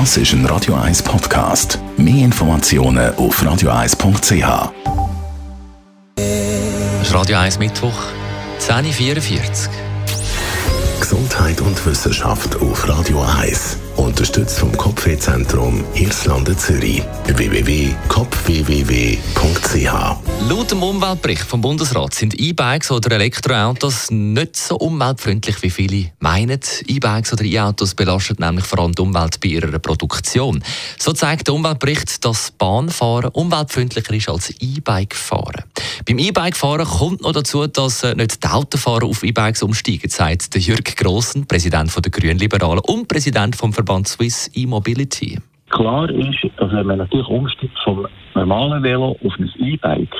Das ist ein Radio 1 Podcast. Mehr Informationen auf radio1.ch. Das ist Radio 1 Mittwoch, 10.44 Gesundheit und Wissenschaft auf Radio 1. Unterstützt vom Kopfwehzentrum Irlande Zürich. www.kopfwww.ch Laut dem Umweltbericht vom Bundesrat sind E-Bikes oder Elektroautos nicht so umweltfreundlich, wie viele meinen. E-Bikes oder E-Autos belasten nämlich vor allem die Umwelt bei ihrer Produktion. So zeigt der Umweltbericht, dass Bahnfahren umweltfreundlicher ist als E-Bike-Fahren. Beim E-Bike-Fahren kommt noch dazu, dass äh, nicht die Autofahrer auf E-Bikes umsteigen, sagt der Jürg Grossen, Präsident der Grünen Liberalen und Präsident vom Verband Swiss E-Mobility. Klar ist, dass wenn man natürlich umsteigt vom normalen Velo auf ein E-Bike,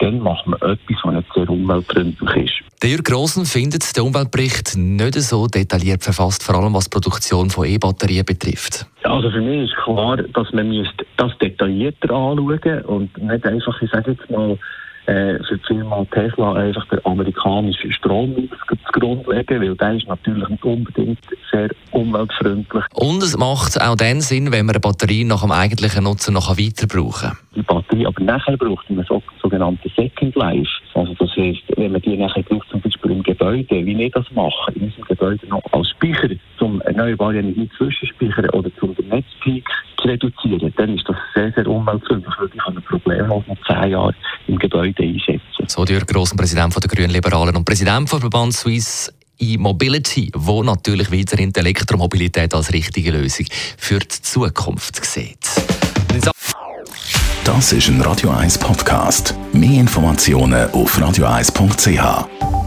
dann macht man etwas, was nicht sehr umweltfreundlich ist. Der Jürg Grossen findet den Umweltbericht nicht so detailliert verfasst, vor allem was die Produktion von E-Batterien betrifft. Also für mich ist klar, dass man das detaillierter anschauen müsste und nicht einfach, ich sage jetzt mal, äh, für die Firma Tesla einfach der amerikanische Strommix zugrunde legen, weil der ist natürlich nicht unbedingt sehr umweltfreundlich. Und es macht auch dann Sinn, wenn man eine Batterie nach dem eigentlichen Nutzen noch weiter brauchen kann. Die Batterie aber nachher braucht man so, sogenannte Second Life. Also das heisst, wenn man die nachher braucht, zum Beispiel im Gebäude, wie wir das machen, in unserem Gebäude noch als Speicher, zum erneuerbare Energie zwischenspeichern oder zum Netzpeak reduzieren, dann ist das sehr, sehr umweltfreundlich, weil ich ein Problem noch zehn Jahre im Gebäude einsetzen. So Jürg Grossen, Präsident der Grünen Liberalen und Präsident vom Verband Swiss E-Mobility, wo natürlich weiterhin die Elektromobilität als richtige Lösung für die Zukunft sieht. Das ist ein Radio 1 Podcast. Mehr Informationen auf radio1.ch.